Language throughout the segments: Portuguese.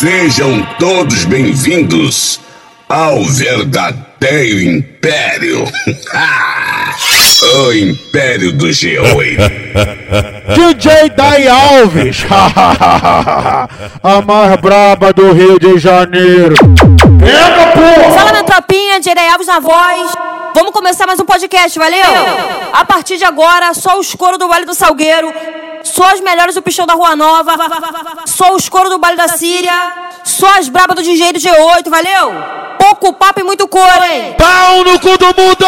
Sejam todos bem-vindos ao verdadeiro Império. o Império do G8. DJ Dai Alves, a mais braba do Rio de Janeiro. Pega, porra! Fala minha tropinha, Direi Alves na voz. Vamos começar mais um podcast, valeu? A partir de agora, só os coros do Vale do Salgueiro. Só as melhores do Pichão da Rua Nova. Só os coros do Vale da Síria. Só as brabas do DJ do G8, valeu? Pouco papo e muito cor, hein? Pau no cu do mundo!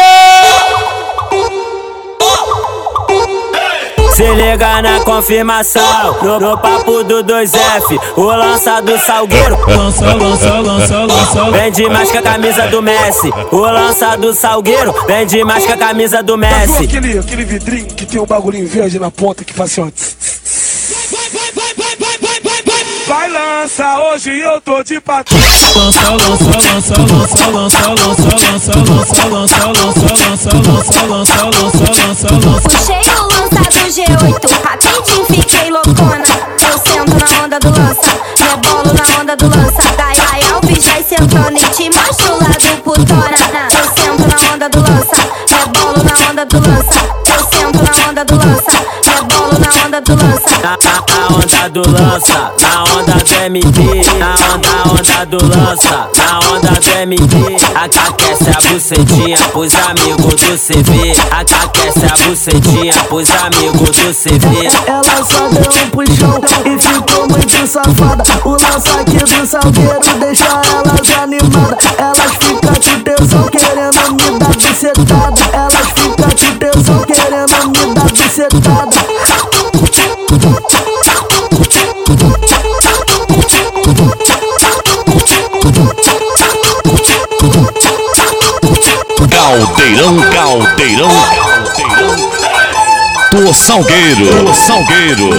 Se liga na confirmação, no, no papo do 2F, o lança do Salgueiro. Lança, lança, lança, lança. Vende mais que a camisa do Messi. O lança do Salgueiro, vende mais que a camisa do Messi. aquele, aquele vidrinho que tem um bagulhinho verde na ponta que faz assim, ó. Lança, hoje eu tô de patrão. Lança, lança, lança, lança, lança, lança, lança, lança, lança, lança, lança, lança, lança, lança, lança, lança. Puxei o lança do G8, rapidinho fiquei loucona. Eu sento na onda do lança, rebolo na onda do lança. Dai Alves vai sentando e te mostro o lado putona. Eu sento na onda do lança, rebolo na onda do lança. Eu sento na onda do lança, rebolo na onda do lança. Na, onda do lança, na onda do MP, na onda, onda do lança, na onda do MP. Aquece a bucetinha pros amigos do CV. Aquece a bucetinha pros amigos do CV. Ela só deu um puxão e ficou muito safada. O lança aqui do salgueiro deixa elas animadas. Elas ficam de tensão querendo me dar bucetada. Elas ficam de tensão querendo me dar bucetada. Salgueiro, do Salgueiro.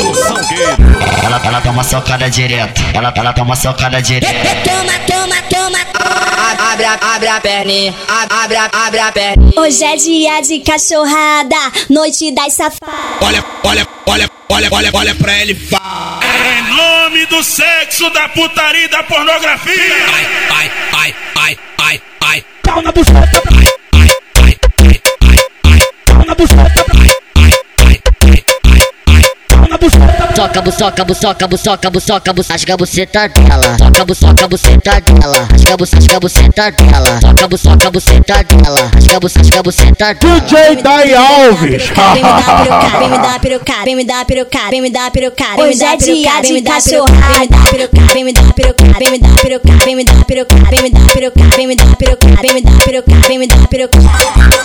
Ela, ela toma socada direto, ela, ela toma socada direto. Toma, toma, toma. Abre, a- abre a perninha, a- abre, a- abre a perninha. Hoje é dia de cachorrada, noite das safadas. Olha, olha, olha, olha, olha, olha pra ele fala. Em nome do sexo, da putaria e da pornografia. Ai, ai, ai, ai, ai. Pau na buceta! Pau na buceta! Pau na buceta! Toca Soca, buçoca, buçoca, buçoca, buçoca, buçoca. Rasga a buceta dela. Soca, buçoca, buceta dela. Rasga, rasga a buceta dela. Soca, buçoca, buceta dela. Rasga, rasga a buceta dela. DJ Dai Alves. Vem me dar perucada, vem me dar perucada, vem me dar perucada. Hoje é dia de cachorrada. Vem me dar perucada, vem me dar perucada, vem me dar perucada, vem me dar perucada, vem me dar perucada, vem me dar vem me dar vem me dar perucada.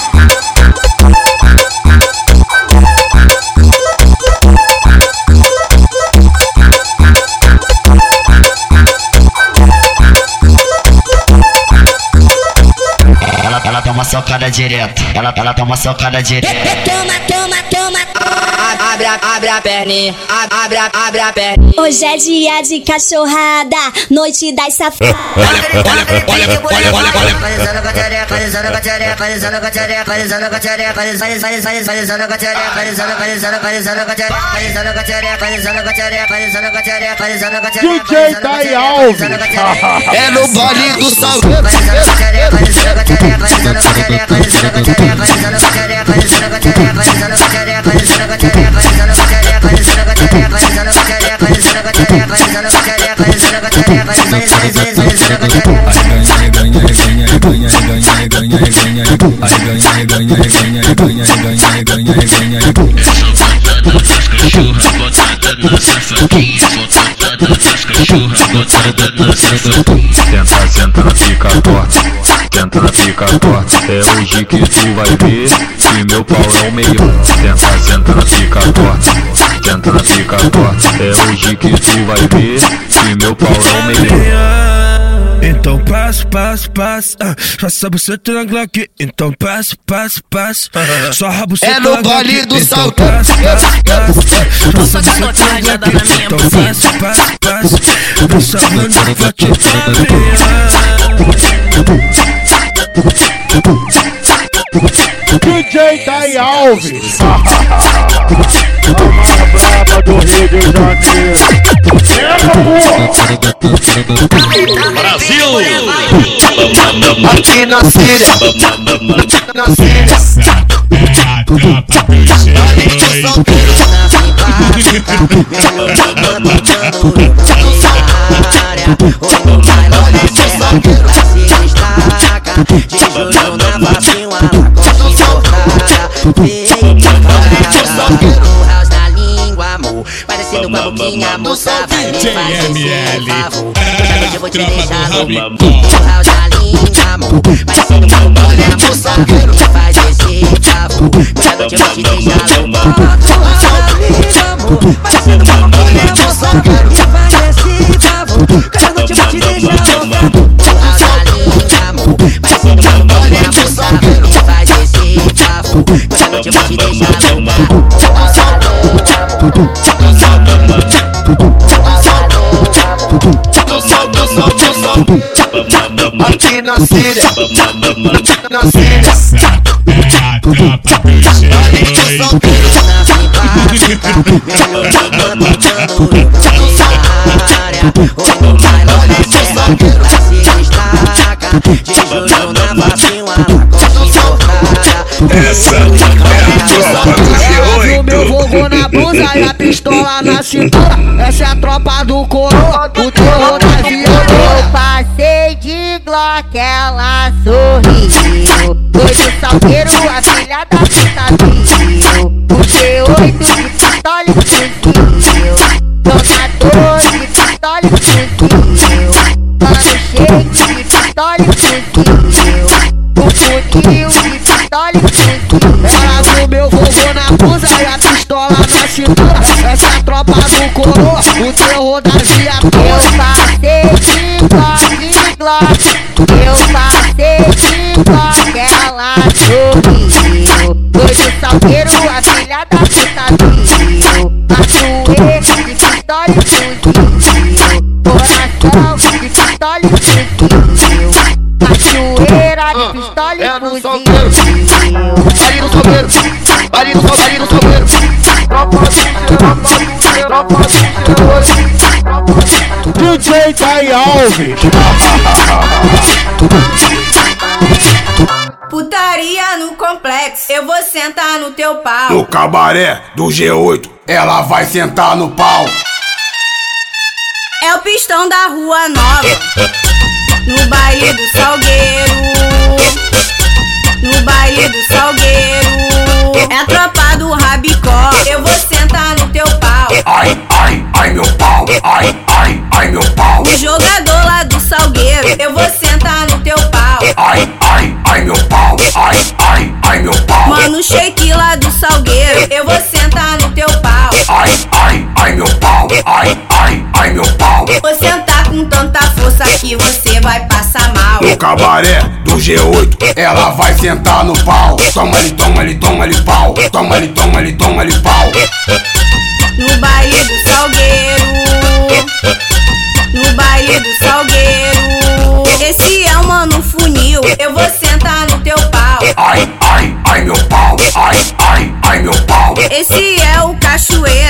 Toma socada direto, ela, ela toma socada direto. Toma, toma, toma. Abre, a- abre a perninha, a- abre, a- abre a perninha. Hoje é dia de cachorrada, noite das safadas. Olha, olha, olha, olha, olha, olha. DJ Dai Alves! É no baile do Salgueiro. Senta, senta, fica torta tenta na pica torta. É hoje que tu vai ver que meu pau é o melhor. Tenta, senta na pica torta, tenta na pica torta. É hoje que tu vai ver que meu pau é o melhor. Então passo, passo, passo. ah, Passa você na Glock. Então passo, passo, passo. Só rabo você É no na Glock. baile do Então salto. passo, passo, passo. ah, Passa você na Glock. Então passo, passo, passo. Deixa mano pra te DJ Dai Alves! a braba do Rio de Janeiro! Brasil! Aqui na Síria, na Síria. Parecendo com a boquinha, moça, vai me fazer favor. Hoje eu vou te deixar louco. Rabicó. O house da linda, amor. Parecendo com a boquinha, moça, me faz esse favor. Hoje eu vou te deixar louco. O house da linda, amor. Parecendo com a boquinha, moça, me faz esse favor. Na Síria. Essa é a tropa do meu G8. fogo na blusa e a pistola na cintura. Essa é a tropa do coroa, salgueiro, a filha da puta viu. O G8 de pistola e fuzil. Dona 12 de pistola e fuzil. Mano shake de pistola e fuzil. O funil de pistola e fuzil. Ela com meu fogo na blusa e a Thay Alves. Putaria no complexo, eu vou sentar no teu pau. No cabaré do G8, ela vai sentar no pau. É o pistão da rua nova, no baile do Salgueiro. No baile do Salgueiro, é a tropa do Rabicó. Eu vou sentar no teu pau. Ai, ai, ai meu pau. Ai, ai, ai meu pau. O jogador lá do Salgueiro, eu vou sentar no teu pau. Ai, ai, ai meu pau. Ai, ai, ai meu pau. Mano, shake lá do Salgueiro, eu vou sentar no teu pau. Ai, ai, ai meu pau. Ai, ai, ai meu pau. Vou sentar com tanta força que você vai passar mal. No cabaré do G8, ela vai sentar no pau. Toma ali, toma ali, toma ali pau. Toma ali, toma ali, toma ali pau. No baile do Salgueiro, no baile do Salgueiro. Esse é o mano funil, eu vou sentar no teu pau. Ai, ai, ai meu pau. Ai, ai, ai meu pau. Esse é o cachoeira,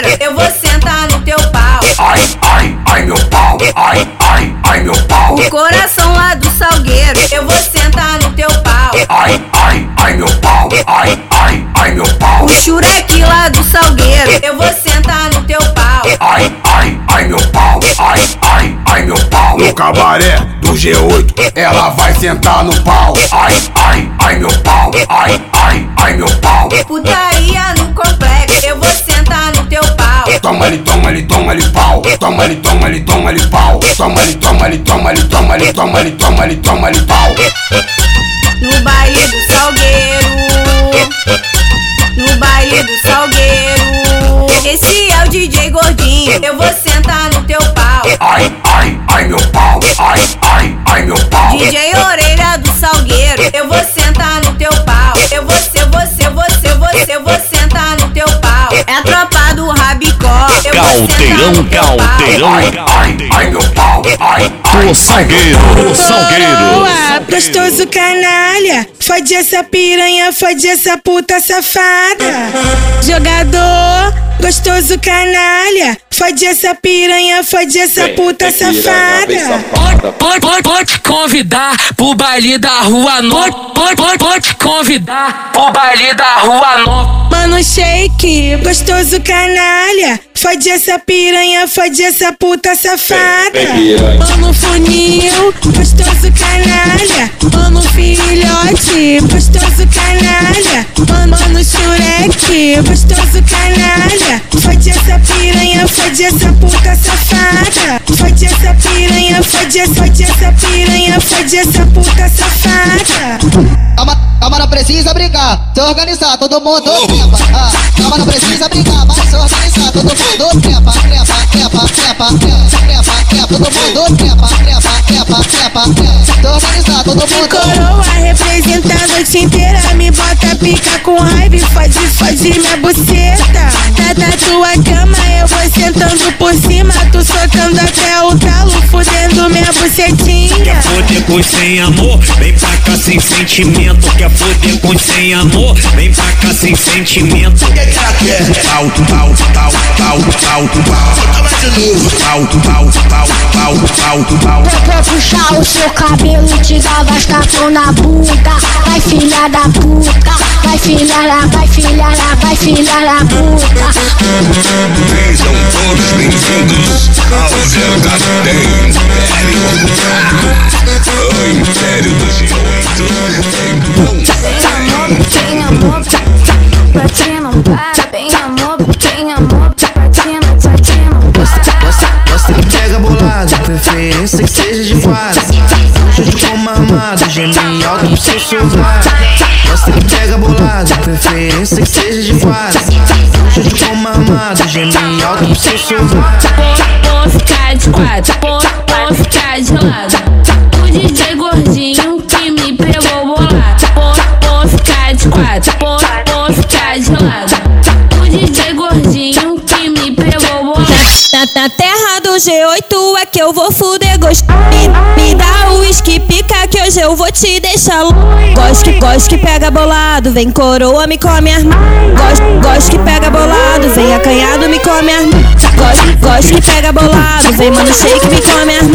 cabaré do G8, ela vai sentar no pau. Ai, ai, ai meu pau. Ai, ai, ai meu pau. Putaria no complexo, eu vou sentar no teu pau. Toma ali, toma ali, toma ali pau. Toma ali, toma ali, toma ali pau. Toma ali, toma ali, toma ali, toma ali, toma ali, toma ali, toma ali pau. No baile do Salgueiro, no baile do Salgueiro. Esse é o DJ gordinho, eu vou sentar no teu pau. Ai, ai, ai meu pau. Ai, ai, ai meu pau. DJ Orelha do Salgueiro, eu vou sentar no teu pau. Eu vou ser, você, você, você, eu vou sentar no teu pau. É a tropa do Rabicó, eu vou teu pau. Ai, ai, ai meu pau. Ai, do Salgueiro, do Salgueiro. Boa, gostoso canalha. Fode essa piranha, fode essa puta safada. Jogador, gostoso canalha. Fode essa piranha, fode essa puta safada. Pode, pode, pode convidar pro baile da rua nova. Pode, pode, pode convidar pro baile da rua nova. Mano shake, gostoso canalha. Fode essa piranha, fode essa puta safada. Mano funil, gostoso canalha. Mano filhote, gostoso canalha. Mano, mano xurek, gostoso canalha. Fode essa piranha, fode essa puta safada. Fode essa piranha, fode essa, fode essa piranha, fode essa puta safada. Calma, calma, não precisa brigar. Se organizar, todo mundo trepa. Ah, calma, não precisa brigar, mas se organizar, todo mundo trepa, trepa, trepa, trepa, trepa, trepa, todo mundo trepa, trepa, trepa, trepa, trepa. Se organizar, todo mundo Coroa representa a noite inteira. Me bota pica com raiva e fode, fode minha buceta. Tá na tua cama, eu vou sentando por cima. Tu socando até o talo, fudendo minha bucetinha. Foder com sem amor, vem pra cá sem sentimento. Quer foder com sem amor, vem pra cá sem sentimento. O que que ela quer? Pau, pau, pau, pau, pau, pau. Toma de novo. Pau, pau, pau, pau, pau, pau. Eu vou puxar o seu cabelo e te dar vascação na bunda. Vai filha da puta, vai filha da, vai filha da, vai filha da puta. Sejam todos bem-vindos ao Verdadeiro Império do Jeito Tem amor, tem amor Platina, para bem amor Tem amor, platina, platina Você me pega bolado Preferência que seja de fase Junto com mamado Gemi alto pro seu sovaco. Você me pega bolado Preferência que seja de fase Junto com mamado Gemi alto pro seu sovaco. Vou ficar de quatro vou ficar de lado. O DJ gordinho que me pegou bolado. Vou, vou ficar de quatro, vou, vou ficar de lado. O DJ gordinho que me pegou bolado. Na, na terra do G8 é que eu vou fuder gosto. Me, me dá o uísque pica hoje eu vou te deixar louco. Gosto que, gosto que pega bolado, vem coroa, me come as Gosto, gosto que pega bolado, vem acanhado, me come as Gosto, gosto que pega bolado, vem mano shake, me come as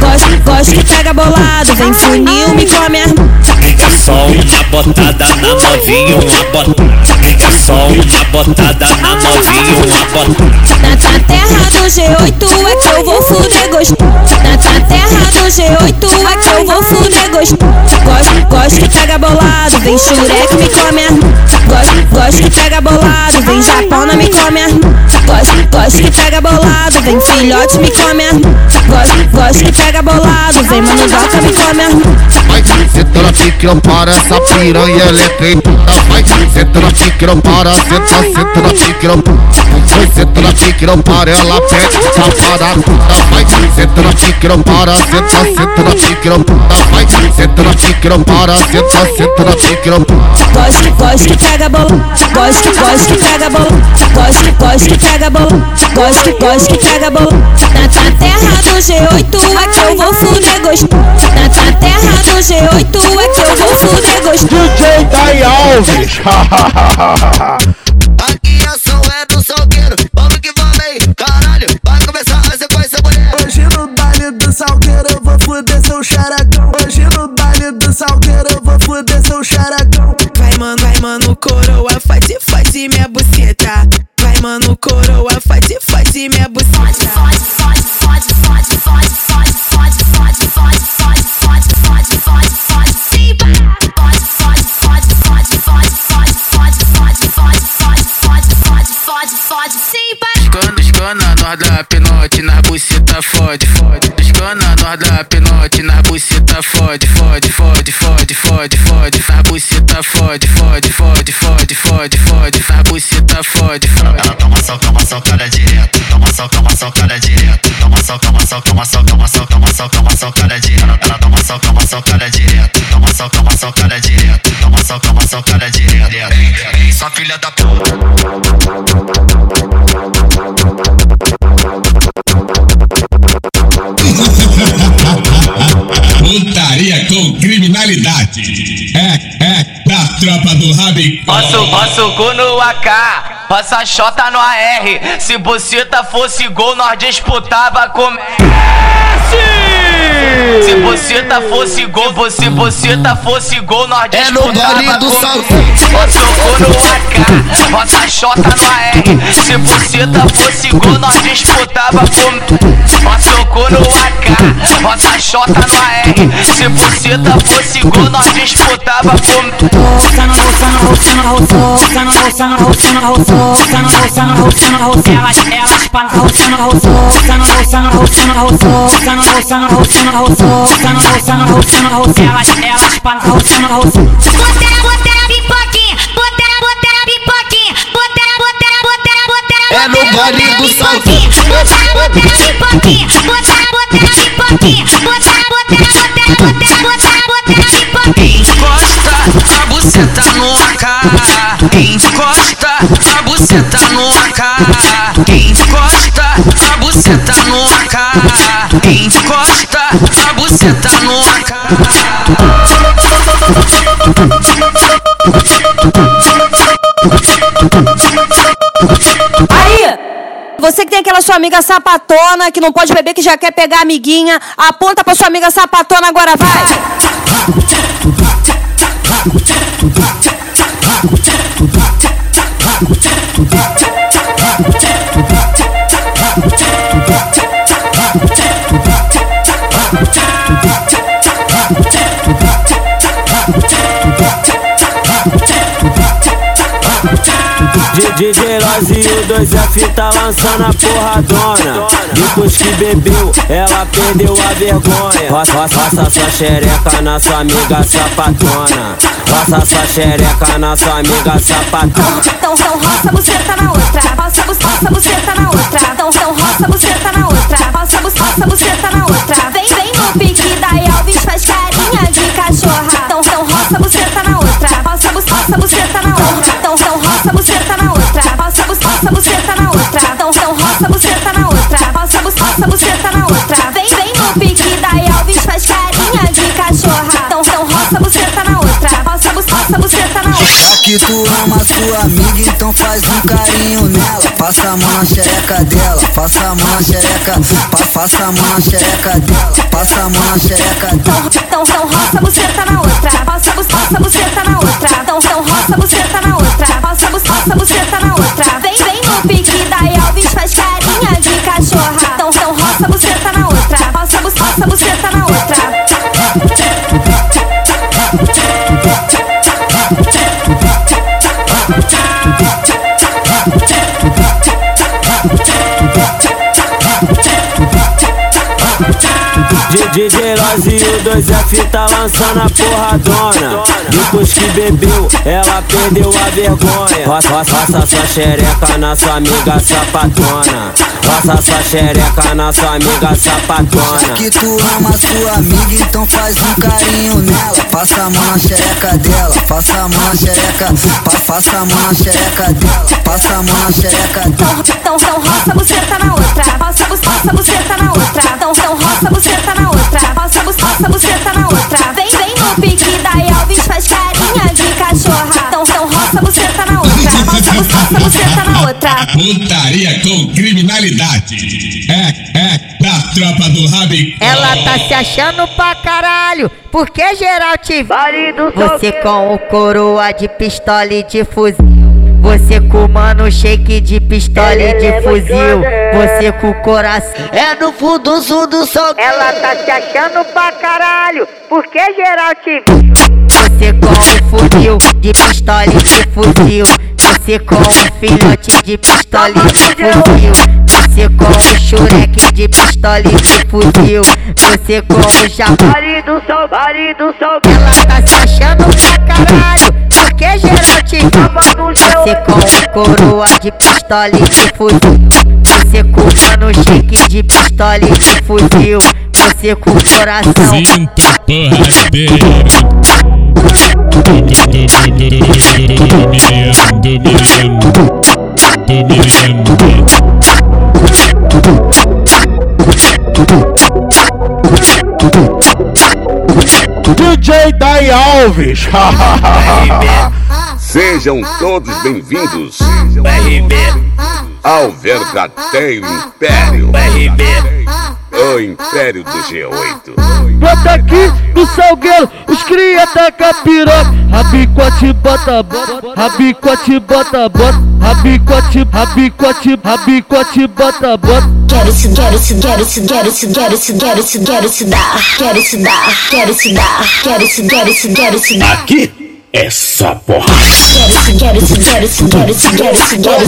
Gosto, gosto que pega bolado, vem funil, me come as É só uma botada na novinha, uma botada. É só uma botada na novinha, uma botada. Na, na terra do G8 é que eu vou fuder gosto. Na, terra do G8 é que eu vou fuder gosto. Gosto, gosto que pega bolado, vem xurek, me come as Gosto, gosto que pega bolado, vem japona, me come as Gosto, gosto que pega bolado, vem filhote, me come as Gosto, gosto que pega bolado, vem mano me come as senta na pique, não para essa piranha, ela é feita. Vai, senta na pique, não para, senta, senta na pique, não Vai, senta na não para, ela pede, safada puta. Vai, senta na pique, não para, senta, senta na pique, não Vai, senta na pique, não para, senta, senta na pique, não Gosto, gosto que pega bolado, gosto, gosto que pega bolado, gosto, gosto que pega bolado, gosto, gosto que pega bolado. Na, terra do G8 é que eu vou fuder gosto. Na terra do G8 é que eu vou fuder gosto. DJ Dai Alves. Aqui a ação é do salgueiro, vamos que vamos aí, caralho, vai começar a sequência mulher. Hoje no baile do salgueiro eu vou fuder seu xaracão. Hoje no baile do salgueiro eu vou fuder seu xaracão. Vai, mano, vai, mano, coroa, fode, fode minha buceta. Vai, mano, coroa, fode, fode minha buceta. Fode, fode, fode, fode, fode, fode, fode, fode, fode, fode, fode, fode, fode, nós dá pinote nas buceta fode, fode. Escana, nós dá pinote nas buceta fode, fode, fode, fode, fode, fode. Nas buceta fode, fode, fode, fode, fode, fode. Nas buceta fode, fode. Ela toma só, toma só, cara direto. Toma só, toma só, cara direto. Toma só, toma só, toma só, toma só, toma só, toma só, cara direto. Ela toma só, toma só, cara direto. Toma só, toma só, cara direto. Toma só, toma só, cara direto. Vem, filha da puta. Lutaria com criminalidade. É, é, da tropa do Rabicó. Posso, posso cu no AK. Passa xota no AR. Se buceta fosse gol, nós disputava com Messi. Se buceta fosse gol, se buceta fosse gol, nós É no disputava gole do salto. Posso cu no AK, bota chota no AR. Se buceta fosse gol, nós disputava com Posso cu no AK, bota chota no AR. Se buceta fosse gol, nós disputava com É no gole do salto. Encosta a buceta no AK. Encosta a buceta no AK. Encosta a buceta no AK. Encosta a buceta no Aí, você que tem aquela sua amiga sapatona que não pode beber, que já quer pegar a amiguinha, aponta pra sua amiga sapatona agora, vai! DJ Loz e o 2F tá lançando a porradona. Depois que bebeu, ela perdeu a vergonha. Roça, roça sua xereca na sua amiga sapatona. Roça sua xereca na sua amiga sapatona. Então, então roça a buceta na outra, roça, roça a buceta na outra. Então, então roça a buceta na outra, roça, roça a buceta na outra. Vem, vem no pique da Elvis, roça, buceta na outra. Então, então roça buceta na outra, roça, roça buceta na outra. Então, então roça buceta na outra, roça, roça buceta na outra. Vem, vem no pique da que tu ama sua amiga, então faz um carinho nela. Passa a mão na xereca dela, passa a mão na xereca, pa, passa a mão na xereca dela, passa a mão na xereca dela. Então, então roça a buceta na outra, roça, roça a buceta na outra. Então, então roça a buceta na outra, roça, roça a buceta na outra. Vem, vem no pique da Elvis, faz carinha de cachorra. Então, então roça a buceta na outra, roça, roça a buceta na outra. DJ Loz e o 2F tá lançando a porradona. Depois que bebeu, ela perdeu a vergonha. Roça, roça, sua xereca na sua amiga sapatona. Roça sua xereca na sua amiga Já sapatona. que tu ama sua amiga, então faz um carinho nela. Passa a mão na xereca dela, passa a mão na xereca, pa, passa a mão na xereca dela, passa a mão na xereca dela. Então, então roça a buceta na outra, roça, roça a buceta na outra. Então, então roça a buceta na outra, roça, bu- roça a buceta na outra. Vem, vem no pique da Elvis, faz carinha de cachorra. Então, então roça buceta na outra, roça, roça buceta na outra. Putaria com criminalidade. É, é, da tropa do Rabicó. Ela tá se achando pra caralho, porque geral te Você com o coroa de pistola e de fuzil. Você com mano shake de pistola e de fuzil. Você com o coração. É no fundo sul do sol. Ela tá se achando pra caralho, porque geral te Você com o fuzil de pistola e de fuzil. Você com o filhote de pistola e de fuzil. Você com o chureque de pistola e de fuzil. Você com o javali do sol, vale do sol. Ela tá se achando pra caralho, porque geral te Você com o coroa de pistola e de fuzil. Você com o mano shake de pistola e de fuzil. Você com o coração. Do Miriam. DJ Dai Alves. Sejam todos bem-vindos ao verdadeiro Império. O Império do G8. Bota aqui no salgueiro, os cria taca piroca. Rabicote bota bota, rabicote bota bota, rabicote, rabicote, rabicote bota bota. Quero se, quero se, quero se, quero se, quero se, quero se, quero se dar, quero se dar, quero se dar, quero se, quero se, quero se dar. Aqui é só porra. Quero se, se, quero se, se, quero se, se, quero se dar,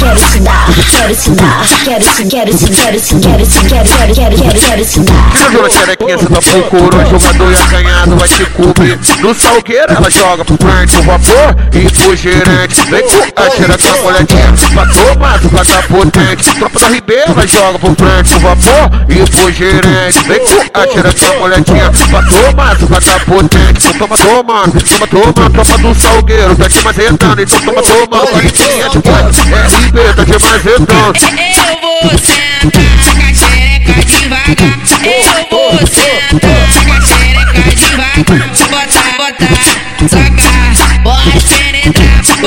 quero se dar, quero se dar, quero se, quero se, quero se, quero se, quero, quero, quero, quero, quero se dar. Tira a xerequinha, você tá procurando. Jogador ia ganhado, vai te cobrir. No salgueiro, ela joga pro frente o vapor e pro gerente. Vem com a xereca molhadinha. Pra tomar, tu tá potente. Tropa da Ribeira, ela joga pro frente o vapor e pro gerente. Vem com a xereca molhadinha. Pra tomar, tu tá potente. Então toma, toma, toma, toma. Tropa do salgueiro, tá te mazetando. Então toma, toma. Paridinha de. É Ribeira, tá te mazetando. Eu vou sentar com a xereca devagar. Eu vou sentar com a xereca devagar. Bota, bota, soca. Bota,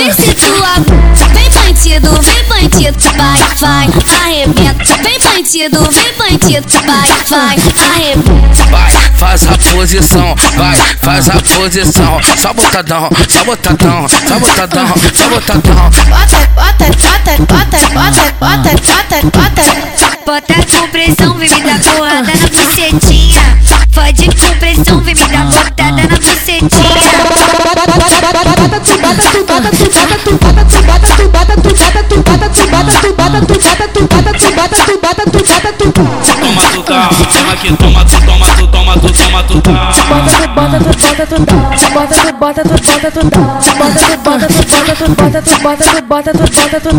Ver se. Vem bandido, vem bandido, vai, vai, arrebenta. Vem bandido, vem bandido, vai, vai, arrebenta. Vai, faz a posição, vai, faz a posição. Só botadão, só botadão, só botadão, só botadão. Bota, bota, bota, bota, bota, bota, bota, bota. Bota com pressão, vem me dar porrada na bucetinha. que toma, tu toma, tu toma, tu toma, tu tá. Bota, tu tá. bota, tu tá. bota, tu bota, tu bota, tu bota, tu tá. Bota, tu bota, tu bota, tu bota, tu bota, tu bota, tu bota, tu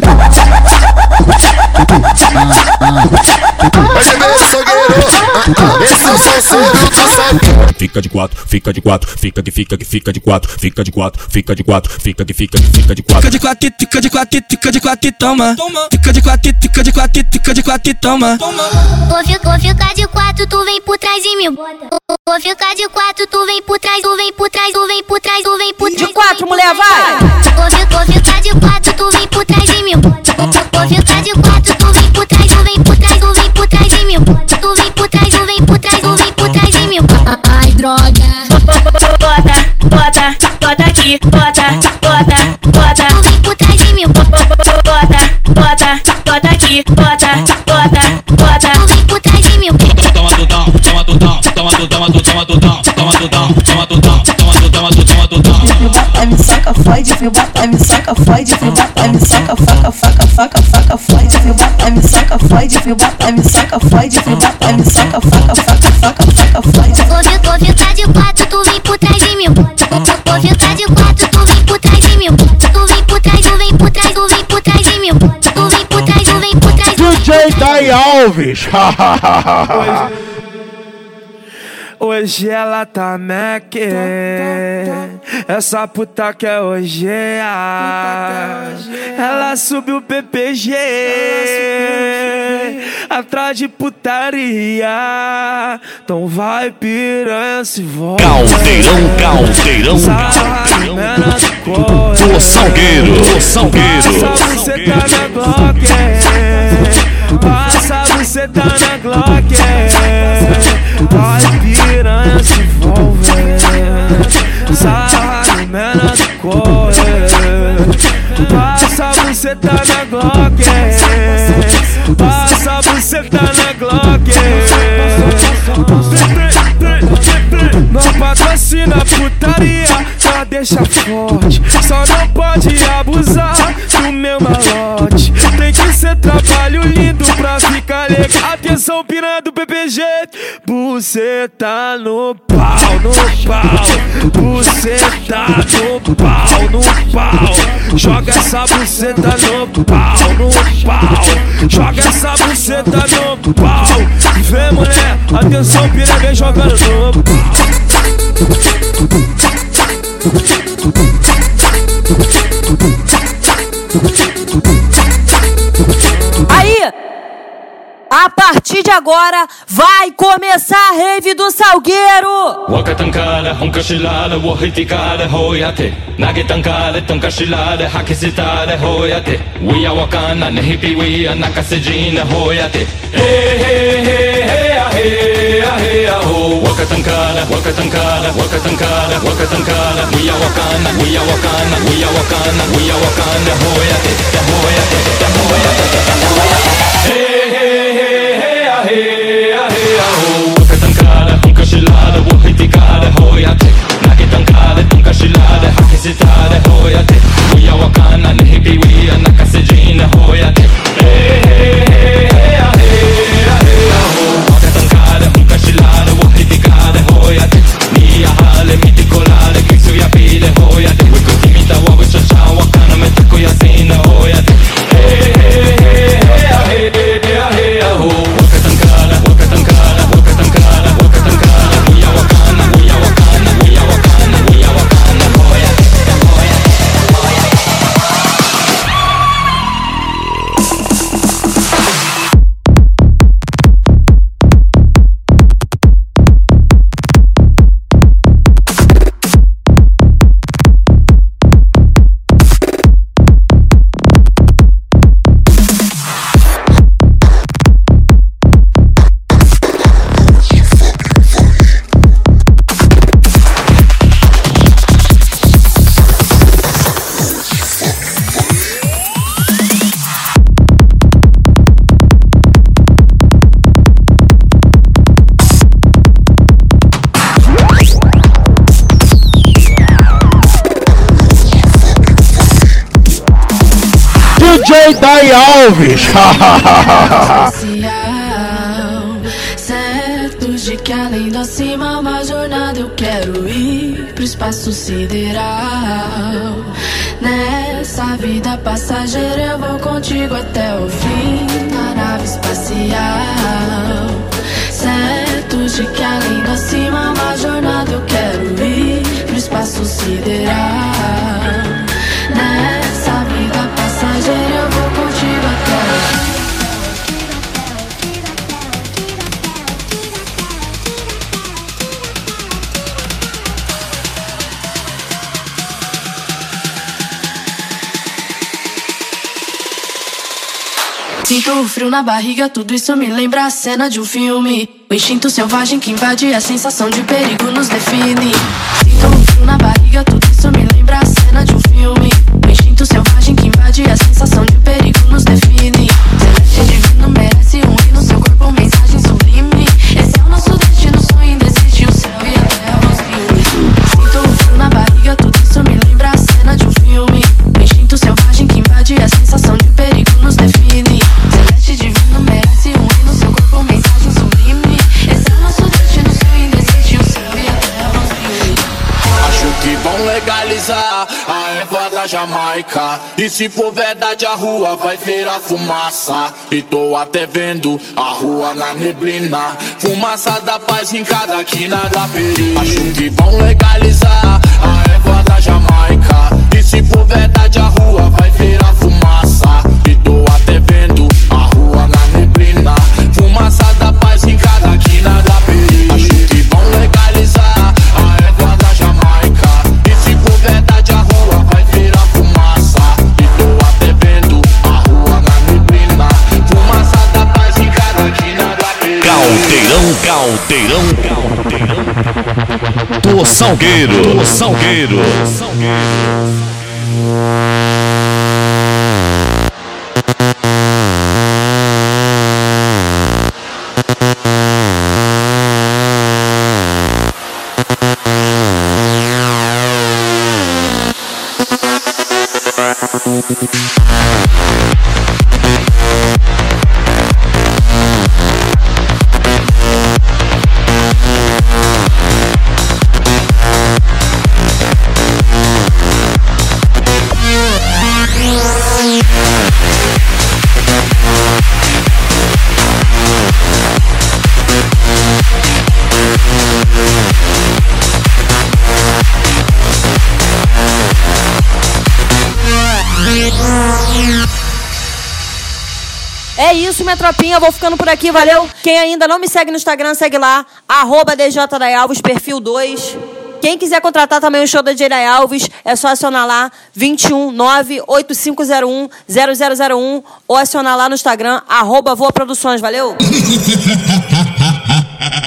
tá. Fica de quatro, fica de quatro, fica que fica que fica de quatro, fica de quatro, fica de quatro, fica que fica que fica de quatro. Fica de quatro, fica de quatro, fica de quatro e toma. Fica de quatro, fica de quatro, fica de quatro e toma. Vou ficar, ficar de quatro, tu vem por trás de mim. Vou ficar de quatro, tu vem por trás, tu vem por trás, tu vem por trás, tu vem por trás. De quatro, mulher, vai! Vou ficar, de quatro, tu vem por trás de mim. Vou ficar de quatro, tu vem por trás, tu vem por trás, tu vem por trás de mim. Fio, vai me saca, fode, fio, vai me saca, faca, faca, faca, faca, fode, fio, vai me saca, fode, fio, vai me saca, fode, fio, vai me saca, faca, faca, faca, faca, ficar, vou ficar de quatro, tu vem por trás de mim. Vou ficar de quatro, tu vem por trás de mim. Tu vem por trás, tu vem por trás, tu vem por trás de mim. Tu vem por trás, tu vem por trás. DJ Dai Alves. Hoje ela tá Mac, essa puta que é hoje Ela subiu o PPG, atrás de putaria. Então vai piranha se volta. Caldeirão, caldeirão, caldeirão. O Salgueiro, o Salgueiro. Passa você tá na Glock, passa você tá na Glock. Piranha se envolve, sai menor do corre. Passa você tá na Glock, passa você tá na Glock. Não patrocina putaria, só deixa forte. Só não pode abusar do meu malote. Atenção, piranha do PPG. Buceta no pau, no pau. Buceta no pau, no pau. Joga essa buceta no pau, no pau. Joga essa buceta no pau. Vem, mulher. Atenção, piranha, vem jogando no pau. De agora, vai começar a rave do Salgueiro. Nagetankale, tonkashilale, hakisitale, hoyate. We are wakana, we are ah, ah, ah, wakana, we are wakana, we are wakana, are wakana, hoyate, सितारे हो या DJ Dai Alves. Certo de que além da cima uma jornada eu quero ir pro espaço sideral. Nessa vida passageira eu vou contigo até o fim na nave espacial. Sinto o frio na barriga, tudo isso me lembra a cena de um filme. O instinto selvagem que invade a sensação de perigo nos define. Sinto o frio na barriga, tudo isso me lembra a cena de um filme. O instinto selvagem que invade a sensação de perigo nos define. Celeste divino merece um da Jamaica. E se for verdade, a rua vai virar fumaça. E tô até vendo a rua na neblina. Fumaça da paz em cada quina da peri. Acho que vão legalizar a erva da Jamaica. E se for verdade, a rua vai Do Salgueiro, do Salgueiro. Minha tropinha. Vou ficando por aqui, valeu? Quem ainda não me segue no Instagram, segue lá. Arroba DJ Alves, perfil 2. Quem quiser contratar também o show da Day Alves, é só acionar lá 21 98501 0001 ou acionar lá no Instagram, arroba Voa Produções, valeu?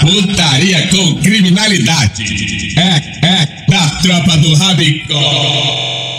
Putaria com criminalidade. É, é da tropa do Rabicó.